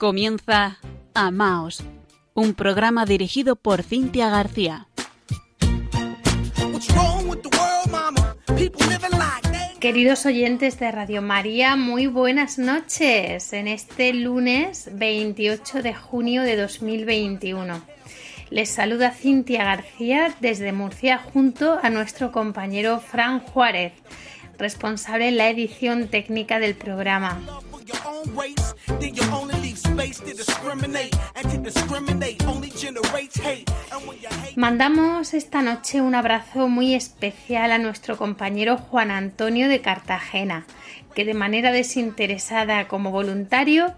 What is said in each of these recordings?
Comienza Amaos, un programa dirigido por Cintia García. Queridos oyentes de Radio María, muy buenas noches en este lunes 28 de junio de 2021. Les saluda Cintia García desde Murcia junto a nuestro compañero Fran Juárez, responsable en la edición técnica del programa. Mandamos esta noche un abrazo muy especial a nuestro compañero Juan Antonio de Cartagena, que de manera desinteresada como voluntario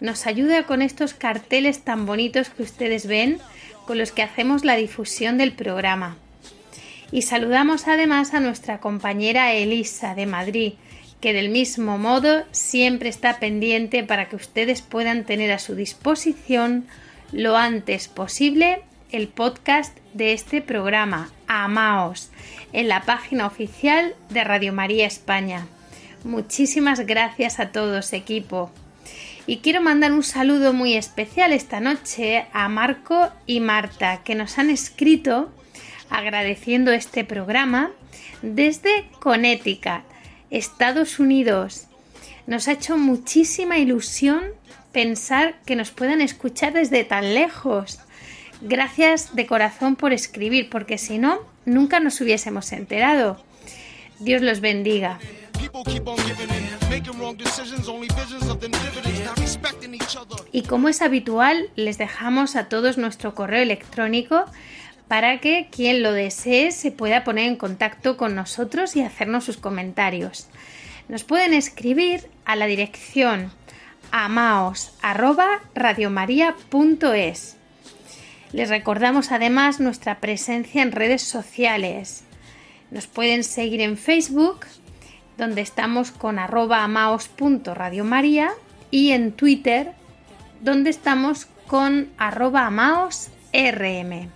nos ayuda con estos carteles tan bonitos que ustedes ven con los que hacemos la difusión del programa. Y saludamos además a nuestra compañera Elisa de Madrid, que del mismo modo siempre está pendiente para que ustedes puedan tener a su disposición lo antes posible el podcast de este programa, Amaos, en la página oficial de Radio María España. Muchísimas gracias a todos, equipo. Y quiero mandar un saludo muy especial esta noche a Marco y Marta, que nos han escrito agradeciendo este programa desde Connecticut Estados Unidos. Nos ha hecho muchísima ilusión pensar que nos puedan escuchar desde tan lejos. Gracias de corazón por escribir, porque si no, nunca nos hubiésemos enterado. Dios los bendiga. Y como es habitual, les dejamos a todos nuestro correo electrónico para que quien lo desee se pueda poner en contacto con nosotros y hacernos sus comentarios. Nos pueden escribir a la dirección amaos@radiomaria.es. Les recordamos además nuestra presencia en redes sociales. Nos pueden seguir en Facebook, donde estamos con amaos.radiomaria y en Twitter, donde estamos con arroba amaosrm.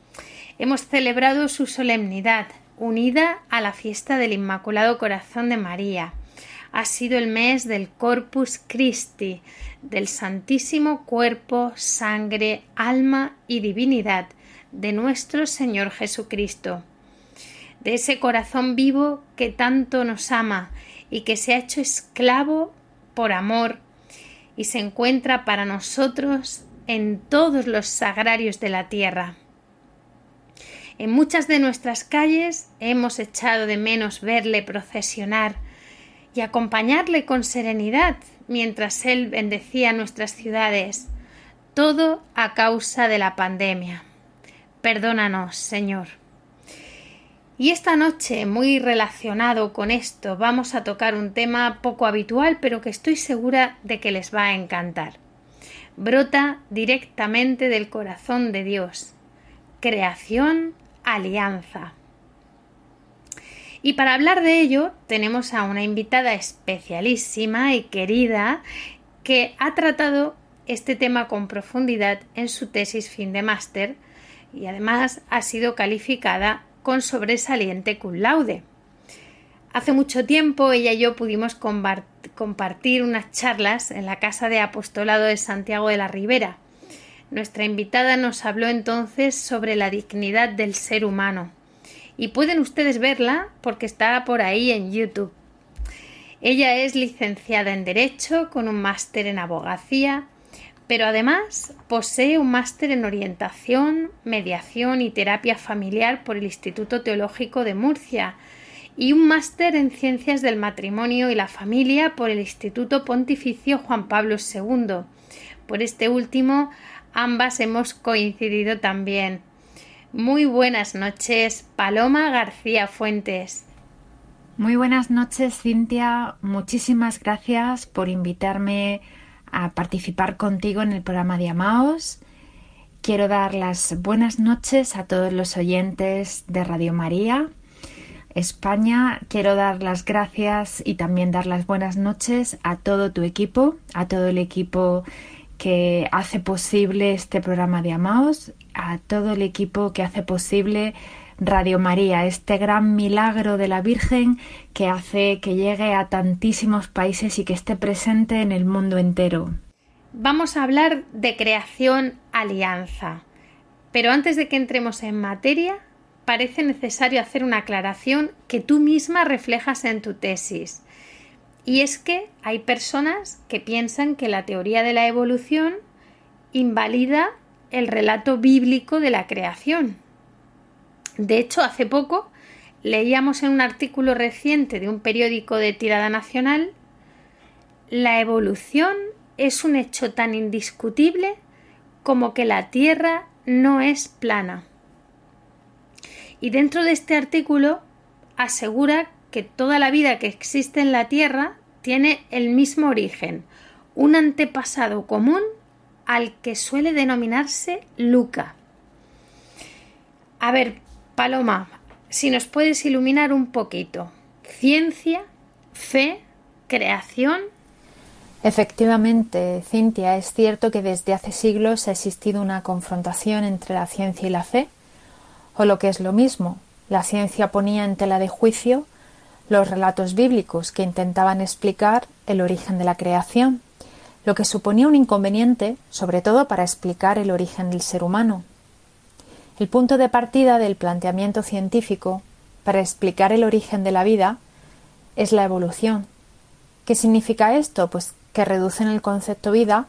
Hemos celebrado su solemnidad unida a la fiesta del Inmaculado Corazón de María. Ha sido el mes del Corpus Christi, del Santísimo Cuerpo, Sangre, Alma y Divinidad de nuestro Señor Jesucristo, de ese corazón vivo que tanto nos ama y que se ha hecho esclavo por amor y se encuentra para nosotros en todos los sagrarios de la tierra. En muchas de nuestras calles hemos echado de menos verle procesionar y acompañarle con serenidad mientras él bendecía nuestras ciudades, todo a causa de la pandemia. Perdónanos, Señor. Y esta noche, muy relacionado con esto, vamos a tocar un tema poco habitual, pero que estoy segura de que les va a encantar. Brota directamente del corazón de Dios. Creación, alianza. Y para hablar de ello tenemos a una invitada especialísima y querida que ha tratado este tema con profundidad en su tesis fin de máster y además ha sido calificada con sobresaliente cum laude. Hace mucho tiempo ella y yo pudimos compartir unas charlas en la Casa de Apostolado de Santiago de la Ribera. Nuestra invitada nos habló entonces sobre la dignidad del ser humano. Y pueden ustedes verla porque está por ahí en YouTube. Ella es licenciada en Derecho con un máster en Abogacía pero además posee un máster en orientación, mediación y terapia familiar por el Instituto Teológico de Murcia y un máster en ciencias del matrimonio y la familia por el Instituto Pontificio Juan Pablo II. Por este último, ambas hemos coincidido también. Muy buenas noches, Paloma García Fuentes. Muy buenas noches, Cintia. Muchísimas gracias por invitarme a participar contigo en el programa de Amaos. Quiero dar las buenas noches a todos los oyentes de Radio María España. Quiero dar las gracias y también dar las buenas noches a todo tu equipo, a todo el equipo que hace posible este programa de Amaos, a todo el equipo que hace posible Radio María, este gran milagro de la Virgen que hace que llegue a tantísimos países y que esté presente en el mundo entero. Vamos a hablar de creación alianza. Pero antes de que entremos en materia, parece necesario hacer una aclaración que tú misma reflejas en tu tesis. Y es que hay personas que piensan que la teoría de la evolución invalida el relato bíblico de la creación. De hecho, hace poco leíamos en un artículo reciente de un periódico de tirada nacional la evolución es un hecho tan indiscutible como que la Tierra no es plana. Y dentro de este artículo asegura que toda la vida que existe en la Tierra tiene el mismo origen, un antepasado común al que suele denominarse Luca. A ver, Paloma, si nos puedes iluminar un poquito. Ciencia, fe, creación. Efectivamente, Cintia, es cierto que desde hace siglos ha existido una confrontación entre la ciencia y la fe, o lo que es lo mismo, la ciencia ponía en tela de juicio los relatos bíblicos que intentaban explicar el origen de la creación, lo que suponía un inconveniente, sobre todo para explicar el origen del ser humano. El punto de partida del planteamiento científico para explicar el origen de la vida es la evolución. ¿Qué significa esto? Pues que reducen el concepto vida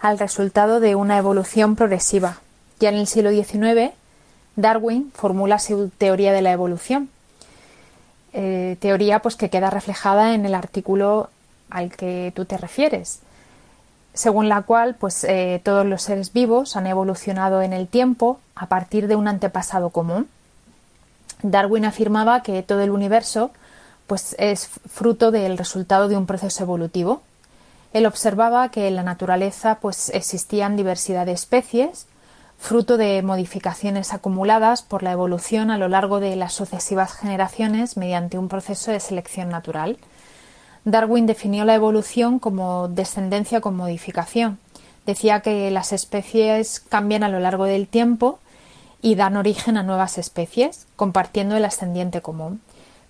al resultado de una evolución progresiva. Ya en el siglo XIX, Darwin formula su teoría de la evolución, eh, teoría pues que queda reflejada en el artículo al que tú te refieres, según la cual pues eh, todos los seres vivos han evolucionado en el tiempo a partir de un antepasado común. Darwin afirmaba que todo el universo pues es fruto del resultado de un proceso evolutivo. Él observaba que en la naturaleza pues existían diversidad de especies fruto de modificaciones acumuladas por la evolución a lo largo de las sucesivas generaciones mediante un proceso de selección natural. Darwin definió la evolución como descendencia con modificación. Decía que las especies cambian a lo largo del tiempo y dan origen a nuevas especies, compartiendo el ascendiente común.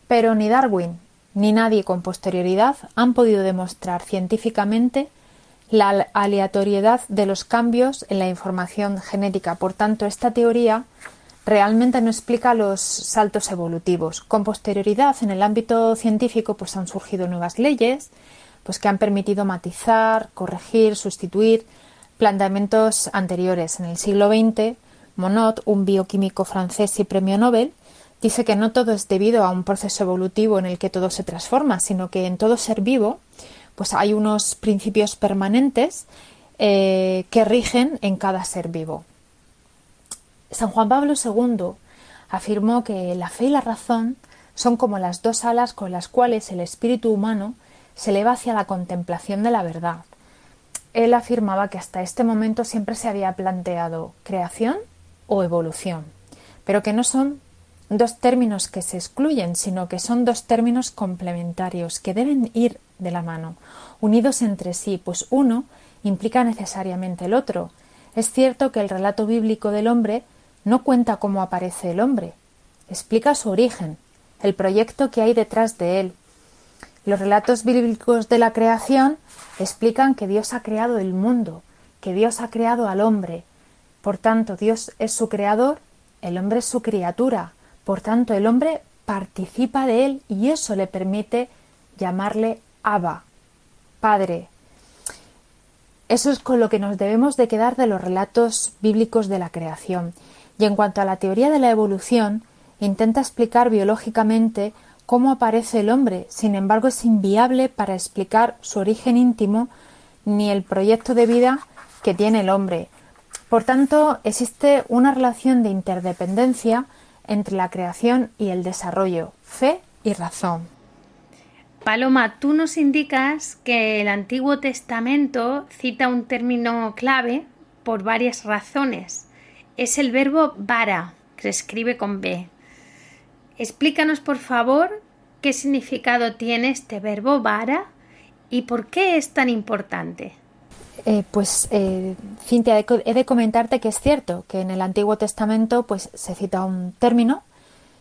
Pero ni Darwin ni nadie con posterioridad han podido demostrar científicamente la aleatoriedad de los cambios en la información genética. Por tanto, esta teoría realmente no explica los saltos evolutivos. Con posterioridad, en el ámbito científico, pues han surgido nuevas leyes, pues que han permitido matizar, corregir, sustituir planteamientos anteriores. En el siglo XX, Monod, un bioquímico francés y premio Nobel, dice que no todo es debido a un proceso evolutivo en el que todo se transforma, sino que en todo ser vivo pues hay unos principios permanentes eh, que rigen en cada ser vivo. San Juan Pablo II afirmó que la fe y la razón son como las dos alas con las cuales el espíritu humano se eleva hacia la contemplación de la verdad. Él afirmaba que hasta este momento siempre se había planteado creación o evolución, pero que no son dos términos que se excluyen, sino que son dos términos complementarios que deben ir de la mano, unidos entre sí, pues uno implica necesariamente el otro. Es cierto que el relato bíblico del hombre no cuenta cómo aparece el hombre, explica su origen, el proyecto que hay detrás de él. Los relatos bíblicos de la creación explican que Dios ha creado el mundo, que Dios ha creado al hombre. Por tanto, Dios es su creador, el hombre es su criatura. Por tanto, el hombre participa de él y eso le permite llamarle Abba, Padre. Eso es con lo que nos debemos de quedar de los relatos bíblicos de la creación. Y en cuanto a la teoría de la evolución, intenta explicar biológicamente cómo aparece el hombre, sin embargo es inviable para explicar su origen íntimo ni el proyecto de vida que tiene el hombre. Por tanto, existe una relación de interdependencia entre la creación y el desarrollo, fe y razón. Paloma, tú nos indicas que el Antiguo Testamento cita un término clave por varias razones. Es el verbo vara, que se escribe con B. Explícanos, por favor, qué significado tiene este verbo vara y por qué es tan importante. Eh, pues, eh, Cintia, he de comentarte que es cierto que en el Antiguo Testamento pues, se cita un término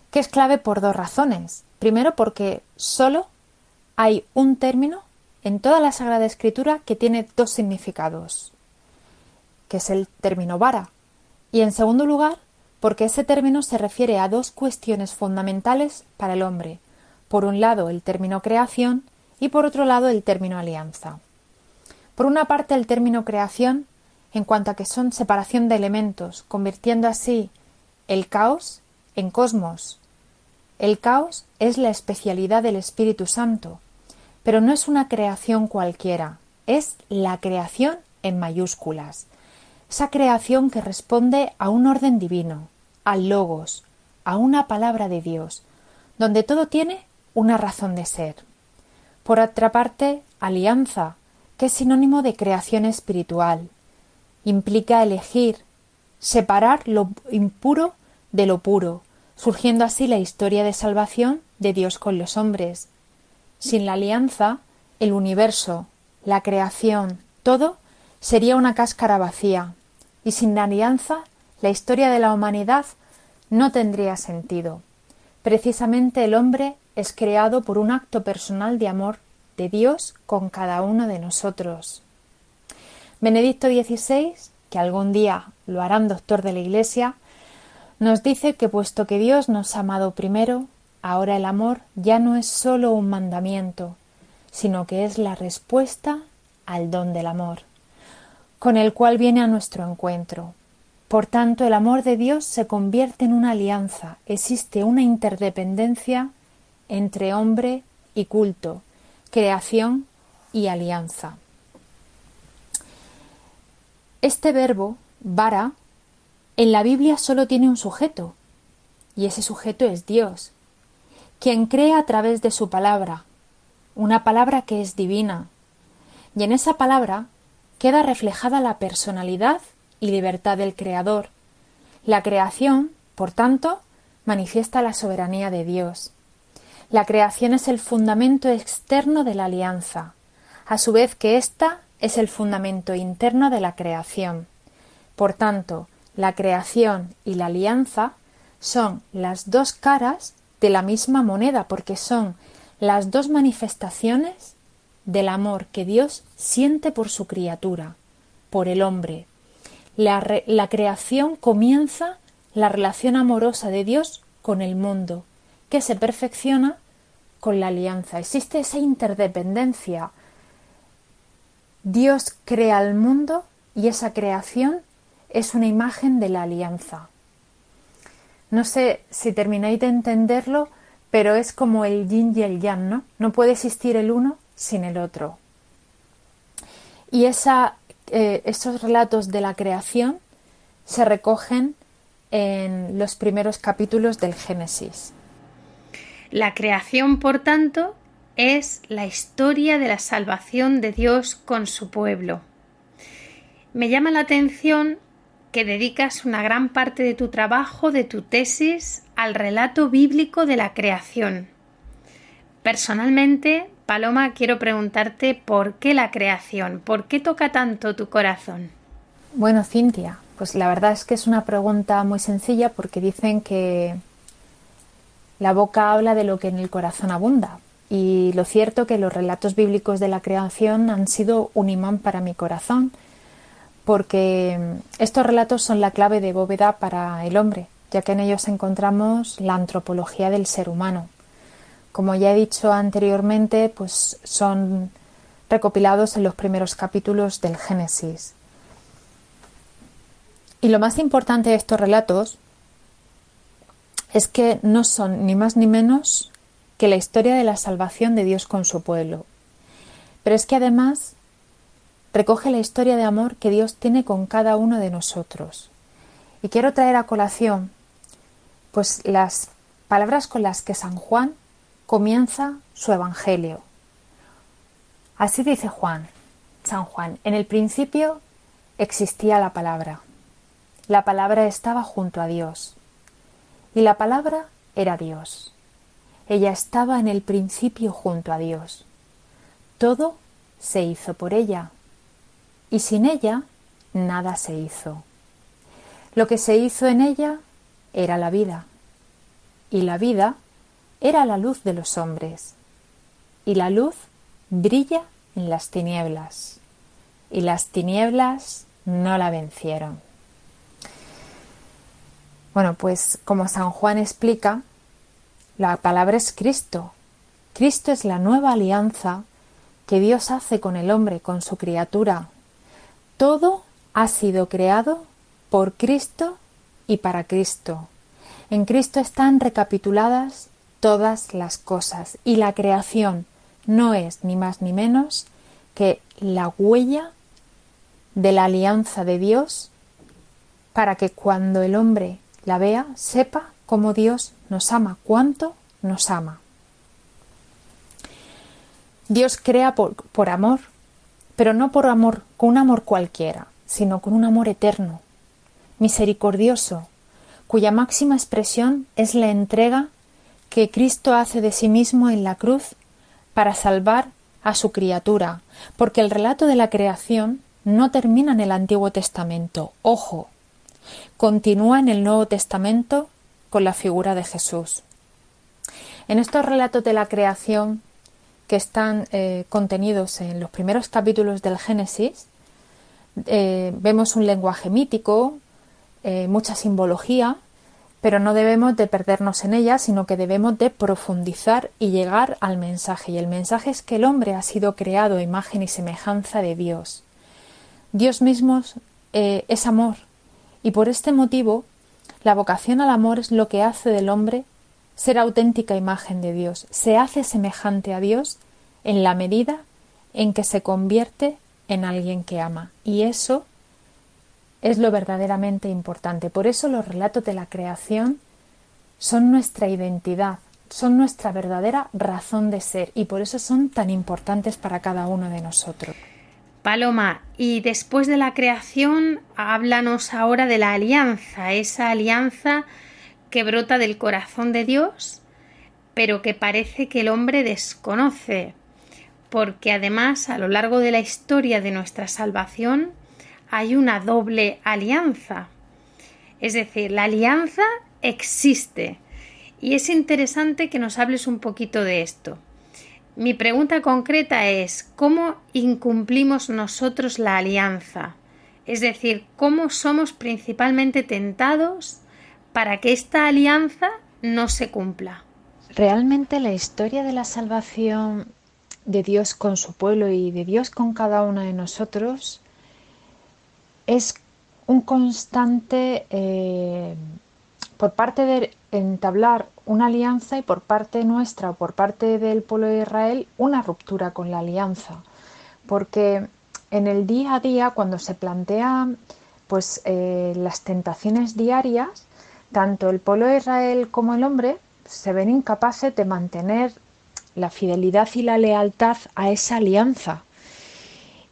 que es clave por dos razones. Primero, porque solo hay un término en toda la Sagrada Escritura que tiene dos significados, que es el término vara, y en segundo lugar, porque ese término se refiere a dos cuestiones fundamentales para el hombre, por un lado el término creación y por otro lado el término alianza. Por una parte el término creación, en cuanto a que son separación de elementos, convirtiendo así el caos en cosmos. El caos es la especialidad del Espíritu Santo, Pero no es una creación cualquiera, es la creación en mayúsculas. Esa creación que responde a un orden divino, al logos, a una palabra de Dios, donde todo tiene una razón de ser. Por otra parte, alianza, es sinónimo de creación espiritual. Implica elegir, separar lo impuro de lo puro, surgiendo así la historia de salvación de Dios con los hombres. Sin la alianza, el universo, la creación, todo sería una cáscara vacía, y sin la alianza, la historia de la humanidad no tendría sentido. Precisamente el hombre es creado por un acto personal de amor de Dios con cada uno de nosotros. Benedicto XVI, que algún día lo harán doctor de la Iglesia, nos dice que puesto que Dios nos ha amado primero, ahora el amor ya no es sólo un mandamiento, sino que es la respuesta al don del amor, con el cual viene a nuestro encuentro. Por tanto, el amor de Dios se convierte en una alianza, existe una interdependencia entre hombre y culto, creación y alianza. Este verbo, vara, en la Biblia solo tiene un sujeto, y ese sujeto es Dios, quien crea a través de su palabra, una palabra que es divina, y en esa palabra queda reflejada la personalidad y libertad del Creador. La creación, por tanto, manifiesta la soberanía de Dios. La creación es el fundamento externo de la alianza, a su vez que ésta es el fundamento interno de la creación. Por tanto, la creación y la alianza son las dos caras de la misma moneda, porque son las dos manifestaciones del amor que Dios siente por su criatura, por el hombre. La, la, creación comienza la relación amorosa de Dios con el mundo, que se perfecciona con la alianza. Existe esa interdependencia. Dios crea el mundo y esa creación es una imagen de la alianza. No sé si termináis de entenderlo, pero es como el yin y el yang, ¿no? No puede existir el uno sin el otro. Y esa, eh, esos relatos de la creación se recogen en los primeros capítulos del Génesis. La creación, por tanto, es la historia de la salvación de Dios con su pueblo. Me llama la atención que dedicas una gran parte de tu trabajo, de tu tesis, al relato bíblico de la creación. Personalmente, Paloma, quiero preguntarte por qué la creación, por qué toca tanto tu corazón. Bueno, Cintia, pues la verdad es que es una pregunta muy sencilla porque dicen que la boca habla de lo que en el corazón abunda. Y lo cierto que los relatos bíblicos de la creación han sido un imán para mi corazón, porque estos relatos son la clave de bóveda para el hombre, ya que en ellos encontramos la antropología del ser humano. Como ya he dicho anteriormente, pues son recopilados en los primeros capítulos del Génesis. Y lo más importante de estos relatos es que no son ni más ni menos que la historia de la salvación de Dios con su pueblo. Pero es que además recoge la historia de amor que Dios tiene con cada uno de nosotros. Y quiero traer a colación pues las palabras con las que San Juan comienza su evangelio. Así dice Juan, San Juan, en el principio existía la palabra. La palabra estaba junto a Dios y la palabra era Dios. Ella estaba en el principio junto a Dios. Todo se hizo por ella, y sin ella nada se hizo. Lo que se hizo en ella era la vida, y la vida era la luz de los hombres, y la luz brilla en las tinieblas, y las tinieblas no la vencieron. Bueno, pues como San Juan explica, la palabra es Cristo. Cristo es la nueva alianza que Dios hace con el hombre, con su criatura. Todo ha sido creado por Cristo y para Cristo. En Cristo están recapituladas todas las cosas y la creación, no es ni más ni menos que la huella de la alianza de Dios para que cuando el hombre la vea sepa cómo Dios nos ama, cuánto nos ama. Dios crea por, amor, pero no por amor, con un amor cualquiera, sino con un amor eterno, misericordioso, cuya máxima expresión es la entrega que Cristo hace de sí mismo en la cruz para salvar a su criatura, porque el relato de la creación no termina en el Antiguo Testamento, ojo, continúa en el Nuevo Testamento con la figura de Jesús. En estos relatos de la creación que están eh, contenidos en los primeros capítulos del Génesis, eh, vemos un lenguaje mítico, eh, mucha simbología, pero no debemos de perdernos en ella, sino que debemos de profundizar y llegar al mensaje. Y el mensaje es que el hombre ha sido creado imagen y semejanza de Dios. Dios mismo es amor, y por este motivo la vocación al amor es lo que hace del hombre ser auténtica imagen de Dios. Se hace semejante a Dios en la medida en que se convierte en alguien que ama. Y eso es lo verdaderamente importante. Por eso los relatos de la creación son nuestra identidad, son nuestra verdadera razón de ser y por eso son tan importantes para cada uno de nosotros. Paloma, y después de la creación, háblanos ahora de la alianza, esa alianza que brota del corazón de Dios, pero que parece que el hombre desconoce, porque además a lo largo de la historia de nuestra salvación hay una doble alianza. Es decir, la alianza existe. Y es interesante que nos hables un poquito de esto. Mi pregunta concreta es, ¿cómo incumplimos nosotros la alianza? Es decir, ¿cómo somos principalmente tentados para que esta alianza no se cumpla? Realmente la historia de la salvación de Dios con su pueblo y de Dios con cada uno de nosotros es un constante eh, por parte de entablar una alianza y por parte nuestra o por parte del pueblo de Israel una ruptura con la alianza. Porque en el día a día, cuando se plantean pues, eh, las tentaciones diarias, tanto el pueblo de Israel como el hombre se ven incapaces de mantener la fidelidad y la lealtad a esa alianza.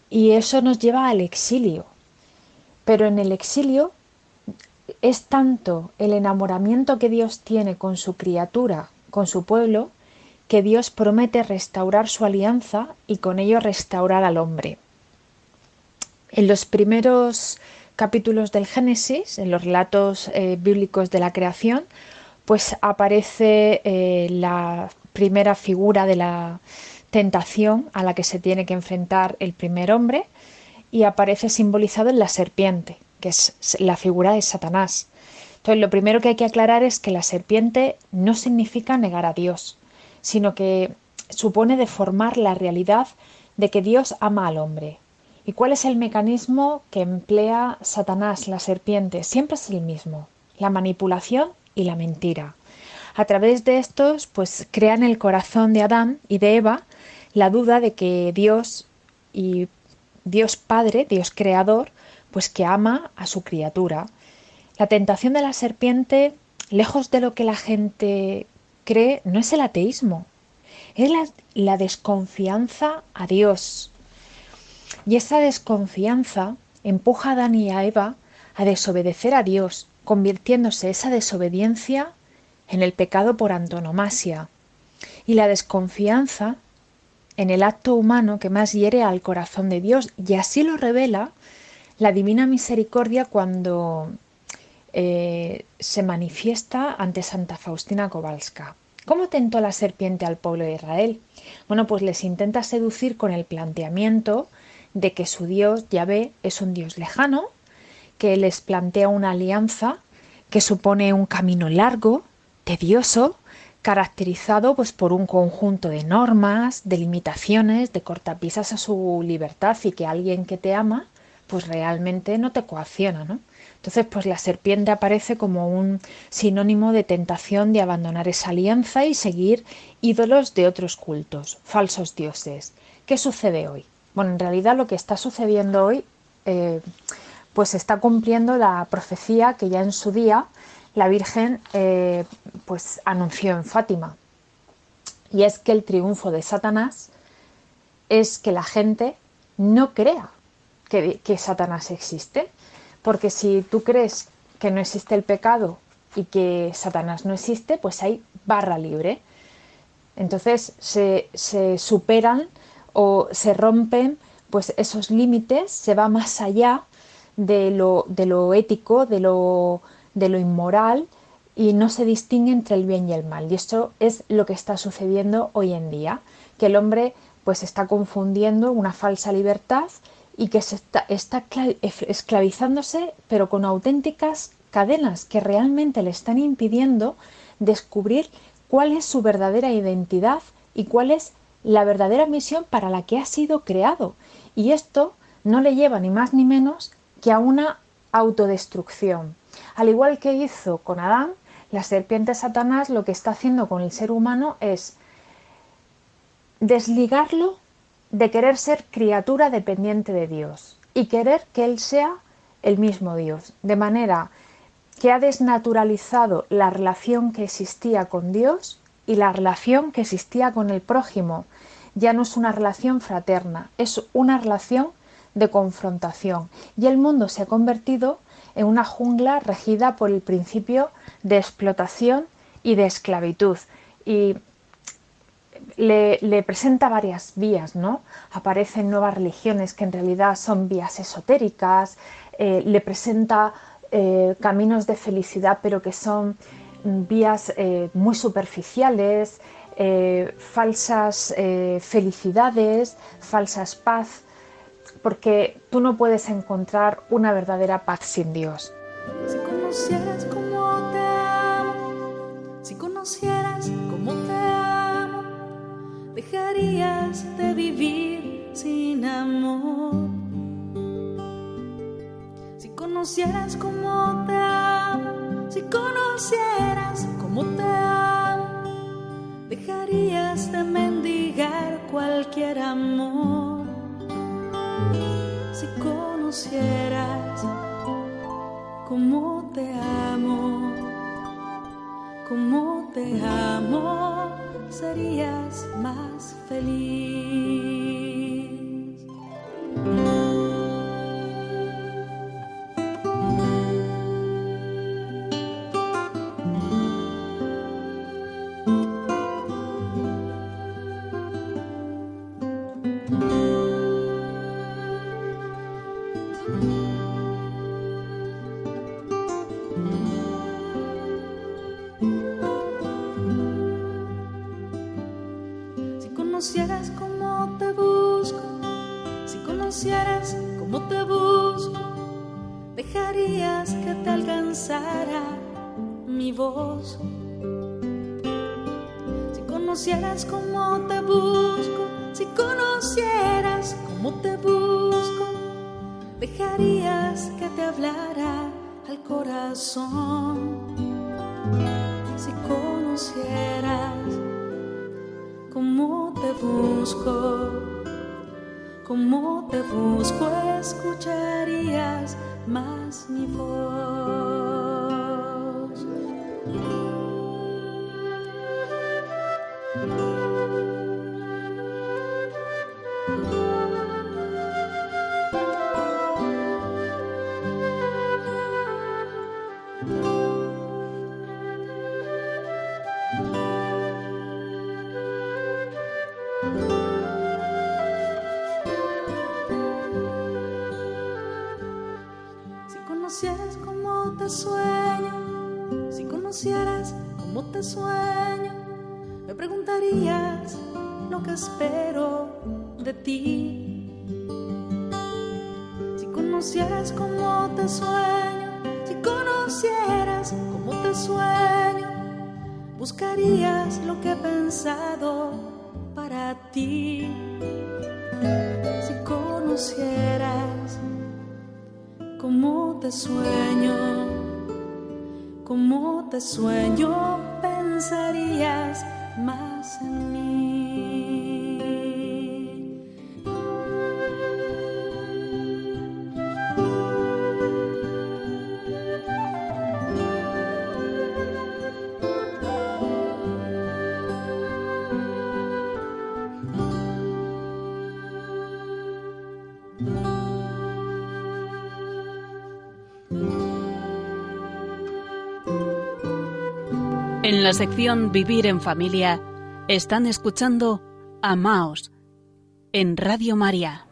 Y eso nos lleva al exilio. Pero en el exilio es tanto el enamoramiento que Dios tiene con su criatura, con su pueblo, que Dios promete restaurar su alianza y con ello restaurar al hombre. En los primeros capítulos del Génesis, en los relatos eh, bíblicos de la creación, pues aparece eh, la primera figura de la tentación a la que se tiene que enfrentar el primer hombre, y aparece simbolizado en la serpiente, que es la figura de Satanás. Entonces, lo primero que hay que aclarar es que la serpiente no significa negar a Dios, sino que supone deformar la realidad de que Dios ama al hombre. ¿Y cuál es el mecanismo que emplea Satanás, la serpiente? Siempre es el mismo, la manipulación y la mentira. A través de estos, pues crean el corazón de Adán y de Eva la duda de que Dios y Dios Padre, Dios Creador, pues que ama a su criatura. La tentación de la serpiente, lejos de lo que la gente cree, no es el ateísmo, es la, desconfianza a Dios. Y esa desconfianza empuja a Adán y a Eva a desobedecer a Dios, convirtiéndose esa desobediencia en el pecado por antonomasia. Y la desconfianza en el acto humano que más hiere al corazón de Dios y así lo revela la divina misericordia cuando eh, se manifiesta ante Santa Faustina Kowalska. ¿Cómo tentó la serpiente al pueblo de Israel? Bueno, pues les intenta seducir con el planteamiento de que su Dios, Yahvé, es un Dios lejano, que les plantea una alianza que supone un camino largo, tedioso, caracterizado pues, por un conjunto de normas, de limitaciones, de cortapisas a su libertad y que alguien que te ama pues realmente no te coacciona, ¿no? Entonces, pues la serpiente aparece como un sinónimo de tentación de abandonar esa alianza y seguir ídolos de otros cultos, falsos dioses. ¿Qué sucede hoy? Bueno, en realidad lo que está sucediendo hoy, eh, pues está cumpliendo la profecía que ya en su día la Virgen eh, pues anunció en Fátima. Y es que el triunfo de Satanás es que la gente no crea que Satanás existe, porque si tú crees que no existe el pecado y que Satanás no existe, pues hay barra libre. Entonces se, superan o se rompen pues esos límites, se va más allá de lo, de lo ético, de lo, de lo inmoral y no se distingue entre el bien y el mal. Y esto es lo que está sucediendo hoy en día, que el hombre pues está confundiendo una falsa libertad y que se está, está esclavizándose, pero con auténticas cadenas que realmente le están impidiendo descubrir cuál es su verdadera identidad y cuál es la verdadera misión para la que ha sido creado. Y esto no le lleva ni más ni menos que a una autodestrucción. Al igual que hizo con Adán, la serpiente Satanás lo que está haciendo con el ser humano es desligarlo de querer ser criatura dependiente de Dios y querer que Él sea el mismo Dios, de manera que ha desnaturalizado la relación que existía con Dios y la relación que existía con el prójimo. Ya no es una relación fraterna, es una relación de confrontación. Y el mundo se ha convertido en una jungla regida por el principio de explotación y de esclavitud. Y le, presenta varias vías, ¿no? Aparecen nuevas religiones que en realidad son vías esotéricas, eh, le presenta eh, caminos de felicidad, pero que son vías eh, muy superficiales, falsas felicidades, falsas paz, porque tú no puedes encontrar una verdadera paz sin Dios. Si te amo, si dejarías de vivir sin amor. Si conocieras cómo te amo, si conocieras cómo te amo, dejarías de mendigar cualquier amor. Si conocieras cómo te amo, cómo te amo serías más feliz. Conocieras cómo te busco, si conocieras cómo te busco, dejarías que te hablara al corazón. Si conocieras cómo te busco, cómo te busco, escucharías más mi voz. Espero de ti. Si conocieras cómo te sueño, si conocieras cómo te sueño, buscarías lo que he pensado para ti. Si conocieras te sueño, como te sueño, En la sección Vivir en Familia están escuchando Amaos en Radio María.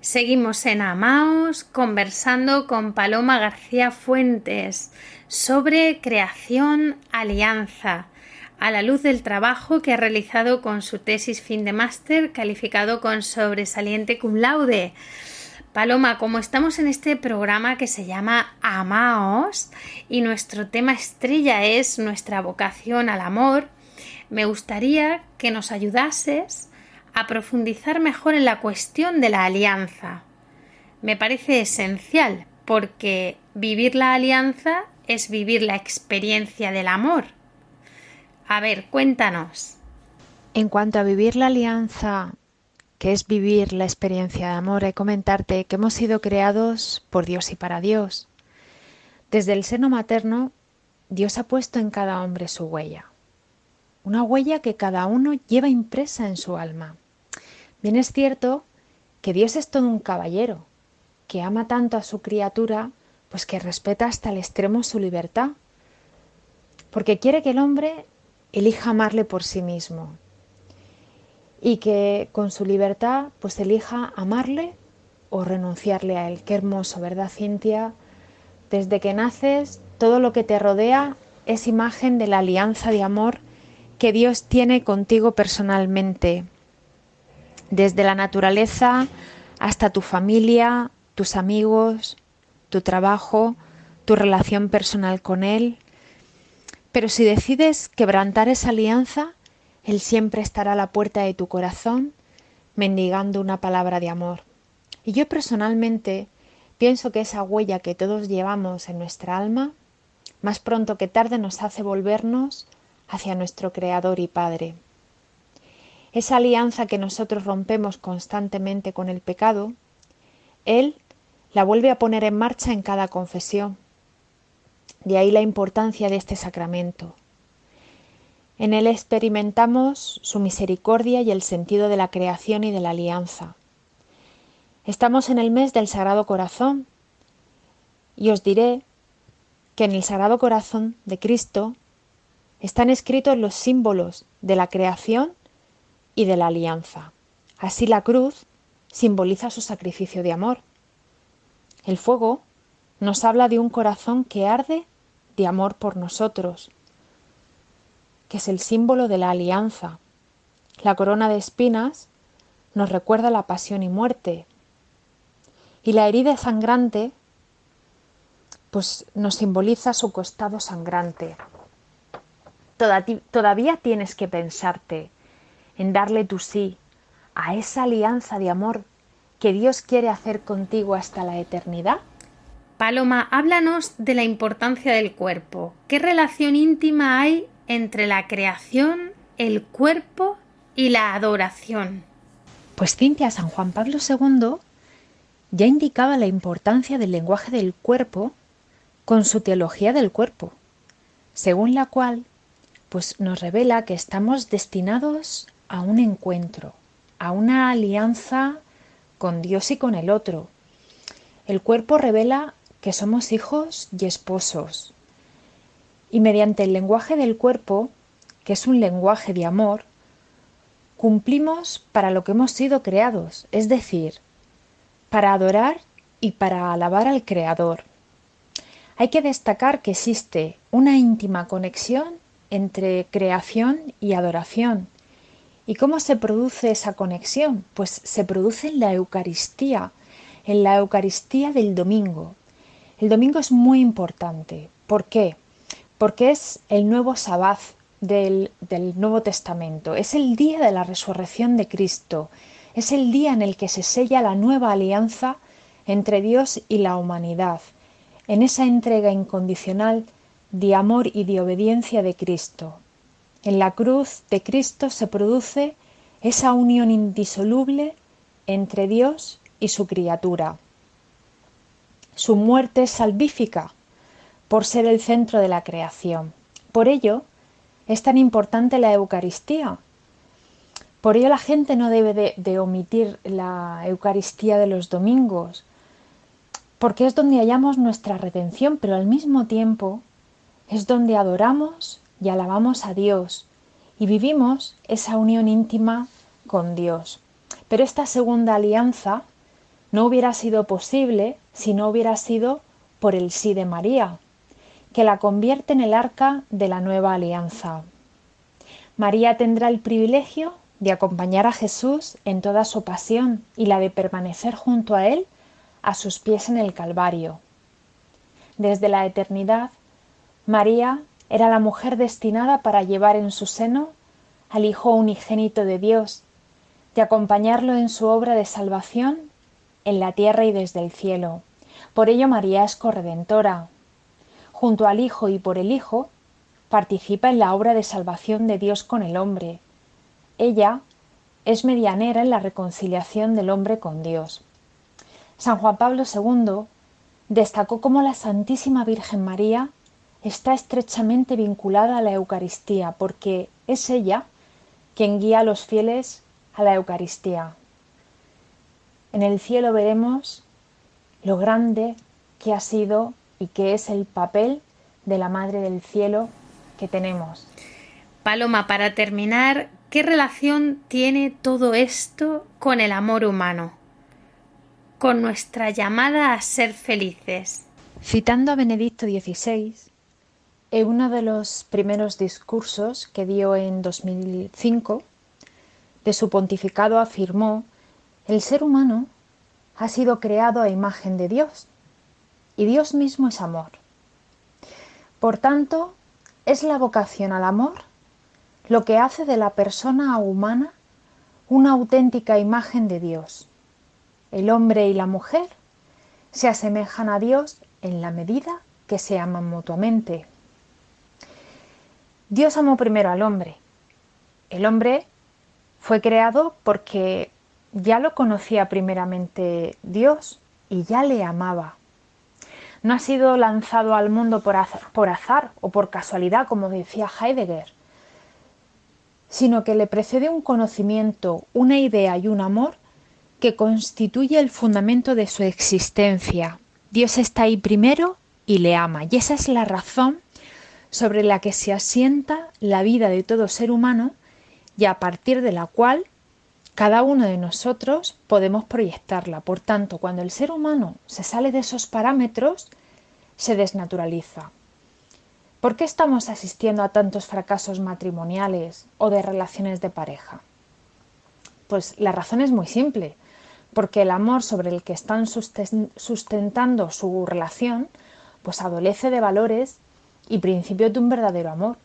Seguimos en Amaos conversando con Paloma García Fuentes sobre creación alianza a la luz del trabajo que ha realizado con su tesis fin de máster calificado con sobresaliente cum laude. Paloma, como estamos en este programa que se llama Amaos y nuestro tema estrella es nuestra vocación al amor, me gustaría que nos ayudases a profundizar mejor en la cuestión de la alianza. Me parece esencial porque vivir la alianza es vivir la experiencia del amor. A ver, cuéntanos. En cuanto a vivir la alianza que es vivir la experiencia de amor, hay comentarte que hemos sido creados por Dios y para Dios. Desde el seno materno, Dios ha puesto en cada hombre su huella, una huella que cada uno lleva impresa en su alma. Bien es cierto que Dios es todo un caballero, que ama tanto a su criatura, pues que respeta hasta el extremo su libertad, porque quiere que el hombre elija amarle por sí mismo, y que con su libertad pues elija amarle o renunciarle a él. Qué hermoso, ¿verdad, Cintia? Desde que naces, todo lo que te rodea es imagen de la alianza de amor que Dios tiene contigo personalmente. Desde la naturaleza hasta tu familia, tus amigos, tu trabajo, tu relación personal con Él. Pero si decides quebrantar esa alianza, él siempre estará a la puerta de tu corazón mendigando una palabra de amor. Y yo personalmente pienso que esa huella que todos llevamos en nuestra alma, más pronto que tarde nos hace volvernos hacia nuestro Creador y Padre. Esa alianza que nosotros rompemos constantemente con el pecado, Él la vuelve a poner en marcha en cada confesión. De ahí la importancia de este sacramento. En él experimentamos su misericordia y el sentido de la creación y de la alianza. Estamos en el mes del Sagrado Corazón y os diré que en el Sagrado Corazón de Cristo están escritos los símbolos de la creación y de la alianza. Así la cruz simboliza su sacrificio de amor. El fuego nos habla de un corazón que arde de amor por nosotros que es el símbolo de la alianza. La corona de espinas nos recuerda la pasión y muerte. Y la herida sangrante, pues nos simboliza su costado sangrante. Todavía tienes que pensarte en darle tu sí a esa alianza de amor que Dios quiere hacer contigo hasta la eternidad. Paloma, háblanos de la importancia del cuerpo. ¿Qué relación íntima hay entre la creación, el cuerpo y la adoración. Pues Cintia San Juan Pablo II ya indicaba la importancia del lenguaje del cuerpo con su teología del cuerpo, según la cual pues nos revela que estamos destinados a un encuentro, a una alianza con Dios y con el otro. El cuerpo revela que somos hijos y esposos, y mediante el lenguaje del cuerpo, que es un lenguaje de amor, cumplimos para lo que hemos sido creados, es decir, para adorar y para alabar al Creador. Hay que destacar que existe una íntima conexión entre creación y adoración. ¿Y cómo se produce esa conexión? Pues se produce en la Eucaristía, en la Eucaristía del domingo. El domingo es muy importante. ¿Por qué? Porque es el nuevo sabbat del, del Nuevo Testamento, es el día de la resurrección de Cristo, es el día en el que se sella la nueva alianza entre Dios y la humanidad, en esa entrega incondicional de amor y de obediencia de Cristo. En la cruz de Cristo se produce esa unión indisoluble entre Dios y su criatura. Su muerte es salvífica por ser el centro de la creación. Por ello es tan importante la Eucaristía. Por ello la gente no debe de, omitir la Eucaristía de los domingos, porque es donde hallamos nuestra redención, pero al mismo tiempo es donde adoramos y alabamos a Dios y vivimos esa unión íntima con Dios. Pero esta segunda alianza no hubiera sido posible si no hubiera sido por el sí de María, que la convierte en el arca de la nueva alianza. María tendrá el privilegio de acompañar a Jesús en toda su pasión y la de permanecer junto a Él a sus pies en el Calvario. Desde la eternidad, María era la mujer destinada para llevar en su seno al Hijo unigénito de Dios, de acompañarlo en su obra de salvación en la tierra y desde el cielo. Por ello María es corredentora. Junto al Hijo y por el Hijo, participa en la obra de salvación de Dios con el hombre. Ella es medianera en la reconciliación del hombre con Dios. San Juan Pablo II destacó cómo la Santísima Virgen María está estrechamente vinculada a la Eucaristía, porque es ella quien guía a los fieles a la Eucaristía. En el cielo veremos lo grande que ha sido y que es el papel de la Madre del Cielo que tenemos. Paloma, para terminar, ¿qué relación tiene todo esto con el amor humano? Con nuestra llamada a ser felices. Citando a Benedicto XVI, en uno de los primeros discursos que dio en 2005, de su pontificado afirmó, el ser humano ha sido creado a imagen de Dios y Dios mismo es amor. Por tanto, es la vocación al amor lo que hace de la persona humana una auténtica imagen de Dios. El hombre y la mujer se asemejan a Dios en la medida que se aman mutuamente. Dios amó primero al hombre. El hombre fue creado porque ya lo conocía primeramente Dios y ya le amaba. No ha sido lanzado al mundo por azar, o por casualidad, como decía Heidegger, sino que le precede un conocimiento, una idea y un amor que constituye el fundamento de su existencia. Dios está ahí primero y le ama, y esa es la razón sobre la que se asienta la vida de todo ser humano y a partir de la cual cada uno de nosotros podemos proyectarla. Por tanto, cuando el ser humano se sale de esos parámetros, se desnaturaliza. ¿Por qué estamos asistiendo a tantos fracasos matrimoniales o de relaciones de pareja? Pues la razón es muy simple, porque el amor sobre el que están sustentando su relación, pues adolece de valores y principio de un verdadero amor.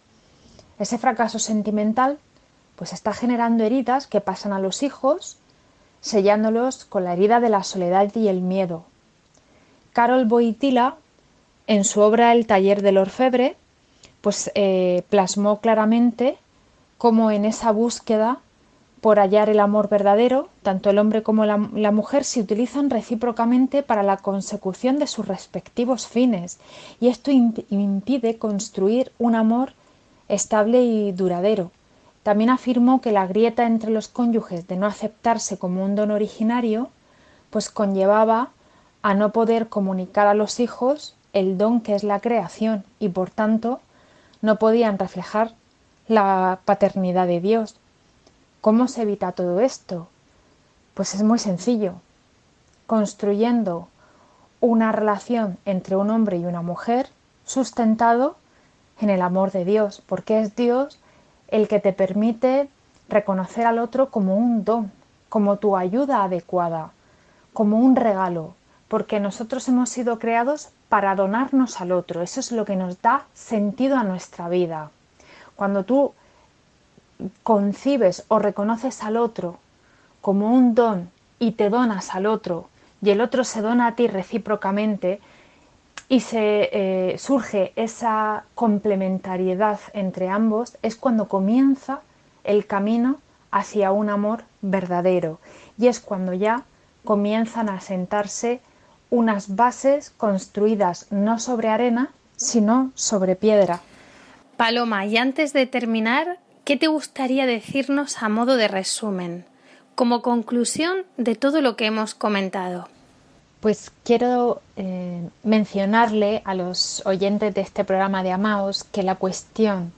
Ese fracaso sentimental pues está generando heridas que pasan a los hijos, sellándolos con la herida de la soledad y el miedo. Carol Boitila, en su obra El taller del orfebre, pues eh, plasmó claramente cómo en esa búsqueda por hallar el amor verdadero, tanto el hombre como la, mujer se utilizan recíprocamente para la consecución de sus respectivos fines, y esto impide construir un amor estable y duradero. También afirmó que la grieta entre los cónyuges de no aceptarse como un don originario, pues conllevaba a no poder comunicar a los hijos el don que es la creación y por tanto no podían reflejar la paternidad de Dios. ¿Cómo se evita todo esto? Pues es muy sencillo, construyendo una relación entre un hombre y una mujer sustentado en el amor de Dios, porque es Dios el que te permite reconocer al otro como un don, como tu ayuda adecuada, como un regalo, porque nosotros hemos sido creados para donarnos al otro, eso es lo que nos da sentido a nuestra vida. Cuando tú concibes o reconoces al otro como un don y te donas al otro y el otro se dona a ti recíprocamente y se eh, surge esa complementariedad entre ambos, es cuando comienza el camino hacia un amor verdadero y es cuando ya comienzan a sentarse unas bases construidas no sobre arena, sino sobre piedra. Paloma, y antes de terminar, ¿qué te gustaría decirnos a modo de resumen, como conclusión de todo lo que hemos comentado? Pues quiero eh, mencionarle a los oyentes de este programa de Amaos que la cuestión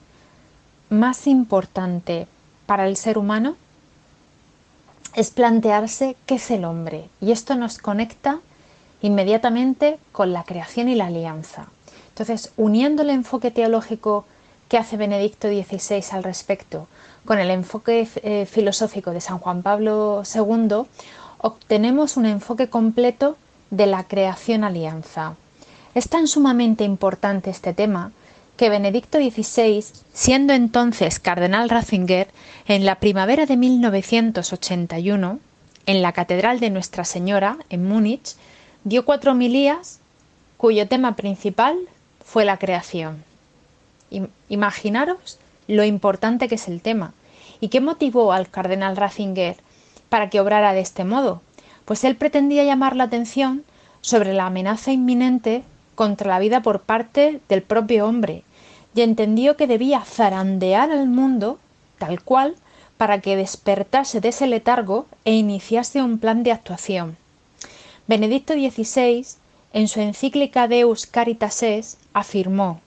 más importante para el ser humano es plantearse qué es el hombre. Y esto nos conecta inmediatamente con la creación y la alianza. Entonces, uniendo el enfoque teológico que hace Benedicto XVI al respecto con el enfoque eh, filosófico de San Juan Pablo II, obtenemos un enfoque completo de la creación alianza. Es tan sumamente importante este tema que Benedicto XVI, siendo entonces cardenal Ratzinger, en la primavera de 1981, en la Catedral de Nuestra Señora, en Múnich, dio cuatro homilías cuyo tema principal fue la creación. Imaginaros lo importante que es el tema y qué motivó al cardenal Ratzinger para que obrara de este modo, pues él pretendía llamar la atención sobre la amenaza inminente contra la vida por parte del propio hombre, y entendió que debía zarandear al mundo tal cual para que despertase de ese letargo e iniciase un plan de actuación. Benedicto XVI, en su encíclica Deus Caritas Es, afirmó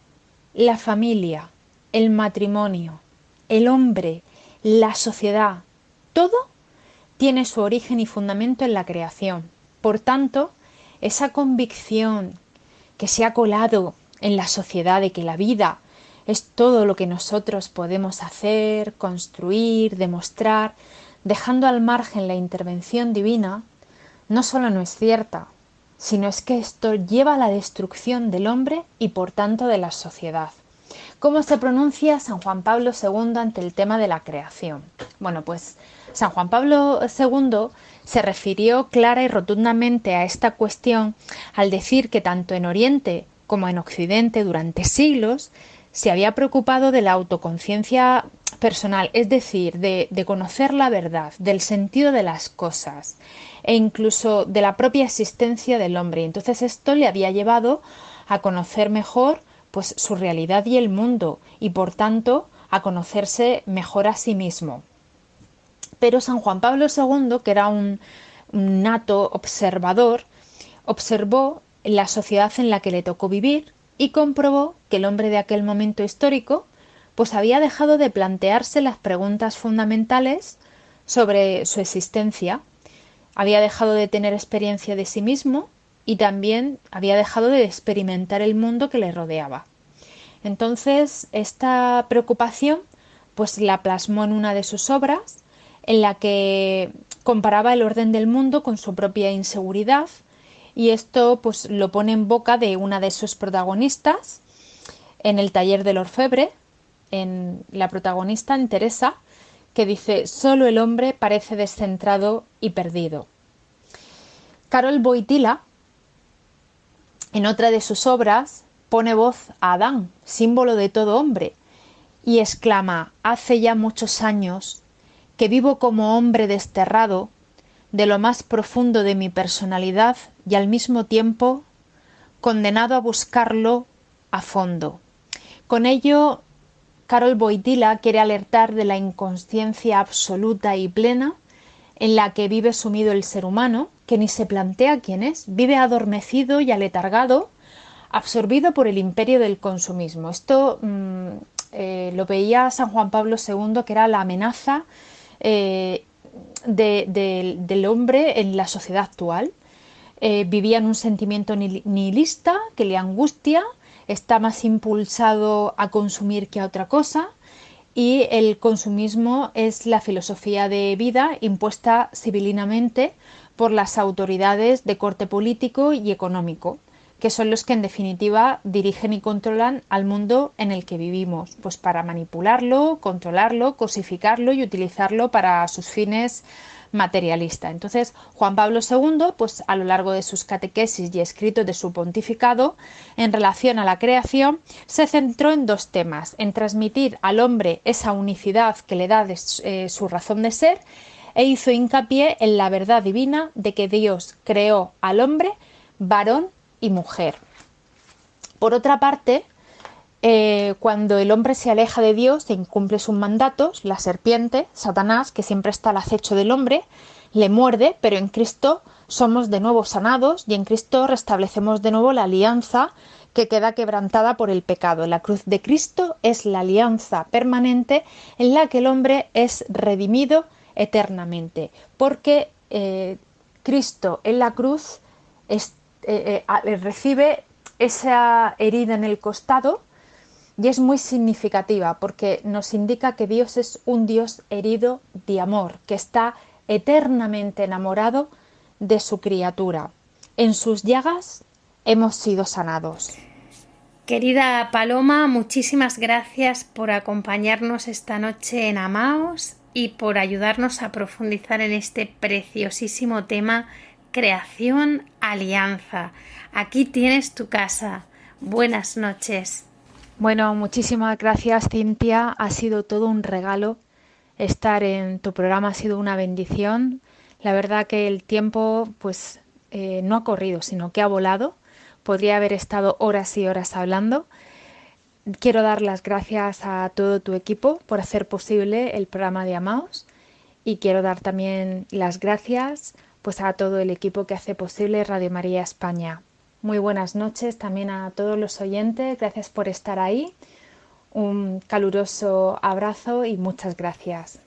la familia, el matrimonio, el hombre, la sociedad, todo tiene su origen y fundamento en la creación. Por tanto, esa convicción que se ha colado en la sociedad de que la vida es todo lo que nosotros podemos hacer, construir, demostrar, dejando al margen la intervención divina, no solo no es cierta, sino es que esto lleva a la destrucción del hombre y por tanto de la sociedad. ¿Cómo se pronuncia San Juan Pablo II ante el tema de la creación? Bueno, pues San Juan Pablo II se refirió clara y rotundamente a esta cuestión al decir que tanto en Oriente como en Occidente durante siglos se había preocupado de la autoconciencia personal, es decir, de, de, conocer la verdad, del sentido de las cosas e incluso de la propia existencia del hombre. Entonces esto le había llevado a conocer mejor pues su realidad y el mundo y por tanto a conocerse mejor a sí mismo. Pero San Juan Pablo II, que era un, nato observador, observó la sociedad en la que le tocó vivir y comprobó que el hombre de aquel momento histórico pues había dejado de plantearse las preguntas fundamentales sobre su existencia, había dejado de tener experiencia de sí mismo y también había dejado de experimentar el mundo que le rodeaba. Entonces, esta preocupación pues la plasmó en una de sus obras en la que comparaba el orden del mundo con su propia inseguridad y esto pues lo pone en boca de una de sus protagonistas en el taller del orfebre, en la protagonista en Teresa, que dice solo el hombre parece descentrado y perdido. Carol Boitila, en otra de sus obras, pone voz a Adán, símbolo de todo hombre, y exclama hace ya muchos años que vivo como hombre desterrado de lo más profundo de mi personalidad y al mismo tiempo condenado a buscarlo a fondo. Con ello, Carol Boitila quiere alertar de la inconsciencia absoluta y plena en la que vive sumido el ser humano, que ni se plantea quién es, vive adormecido y aletargado, absorbido por el imperio del consumismo. Esto mm, eh, lo veía San Juan Pablo II, que era la amenaza eh, del hombre en la sociedad actual. Eh, vivía en un sentimiento nihilista que le angustia, está más impulsado a consumir que a otra cosa y el consumismo es la filosofía de vida impuesta civilinamente por las autoridades de corte político y económico que son los que en definitiva dirigen y controlan al mundo en el que vivimos, pues para manipularlo, controlarlo, cosificarlo y utilizarlo para sus fines materialista. Entonces, Juan Pablo II, pues a lo largo de sus catequesis y escritos de su pontificado en relación a la creación, se centró en dos temas, en transmitir al hombre esa unicidad que le da eh, su razón de ser e hizo hincapié en la verdad divina de que Dios creó al hombre varón y mujer. Por otra parte, eh, cuando el hombre se aleja de Dios e incumple sus mandatos, la serpiente, Satanás, que siempre está al acecho del hombre, le muerde, pero en Cristo somos de nuevo sanados y en Cristo restablecemos de nuevo la alianza que queda quebrantada por el pecado. La cruz de Cristo es la alianza permanente en la que el hombre es redimido eternamente, porque eh, Cristo en la cruz eh, recibe esa herida en el costado y es muy significativa porque nos indica que Dios es un Dios herido de amor, que está eternamente enamorado de su criatura. En sus llagas hemos sido sanados. Querida Paloma, muchísimas gracias por acompañarnos esta noche en Amaos y por ayudarnos a profundizar en este preciosísimo tema creación alianza. Aquí tienes tu casa. Buenas noches. Bueno, muchísimas gracias Cintia. Ha sido todo un regalo estar en tu programa, ha sido una bendición. La verdad que el tiempo pues eh, no ha corrido, sino que ha volado. Podría haber estado horas y horas hablando. Quiero dar las gracias a todo tu equipo por hacer posible el programa de Amaos y quiero dar también las gracias pues a todo el equipo que hace posible Radio María España. Muy buenas noches también a todos los oyentes. Gracias por estar ahí. Un caluroso abrazo y muchas gracias.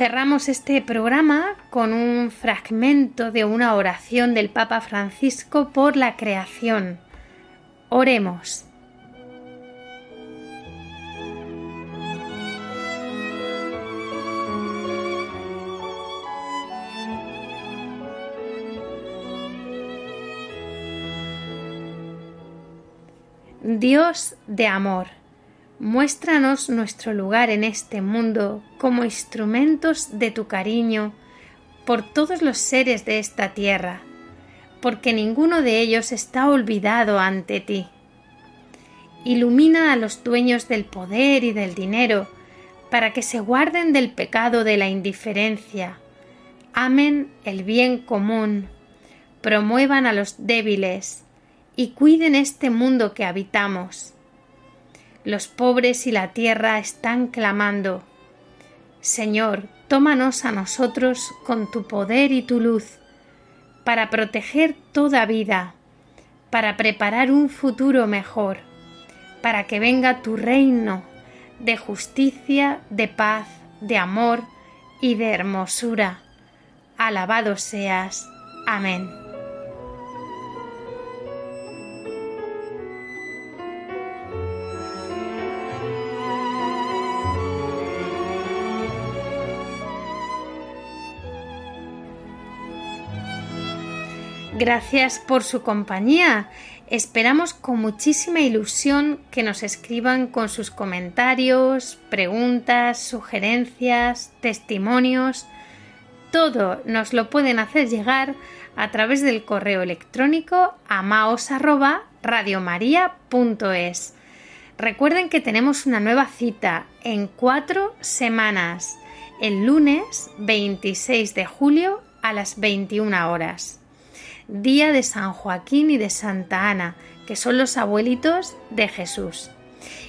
cerramos este programa con un fragmento de una oración del Papa Francisco por la creación. Oremos. Dios de amor muéstranos nuestro lugar en este mundo como instrumentos de tu cariño por todos los seres de esta tierra, porque ninguno de ellos está olvidado ante ti. Ilumina a los dueños del poder y del dinero, para que se guarden del pecado de la indiferencia, amen el bien común, promuevan a los débiles y cuiden este mundo que habitamos. Los pobres y la tierra están clamando, Señor, tómanos a nosotros con tu poder y tu luz, para proteger toda vida, para preparar un futuro mejor, para que venga tu reino de justicia, de paz, de amor y de hermosura. Alabado seas. Amén. Gracias por su compañía. Esperamos con muchísima ilusión que nos escriban con sus comentarios, preguntas, sugerencias, testimonios. Todo nos lo pueden hacer llegar a través del correo electrónico amaos@radiomaria.es. Recuerden que tenemos una nueva cita en cuatro semanas, el lunes 26 de julio a las 21 horas día de San Joaquín y de Santa Ana, que son los abuelitos de Jesús.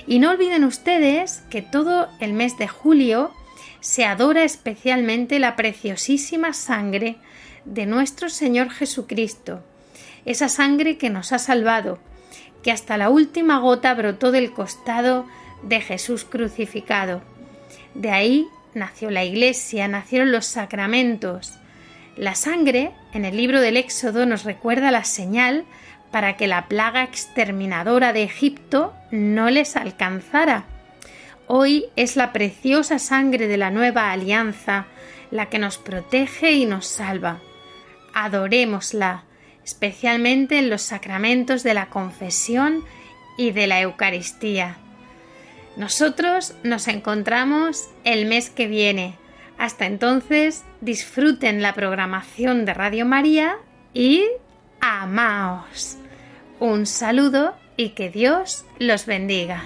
Y no olviden ustedes que todo el mes de julio se adora especialmente la preciosísima sangre de nuestro Señor Jesucristo, esa sangre que nos ha salvado, que hasta la última gota brotó del costado de Jesús crucificado. De ahí nació la Iglesia, nacieron los sacramentos, la sangre, en el libro del Éxodo, nos recuerda la señal para que la plaga exterminadora de Egipto no les alcanzara. Hoy es la preciosa sangre de la nueva alianza la que nos protege y nos salva. Adorémosla, especialmente en los sacramentos de la confesión y de la Eucaristía. Nosotros nos encontramos el mes que viene hasta entonces, disfruten la programación de Radio María y amaos. Un saludo y que Dios los bendiga.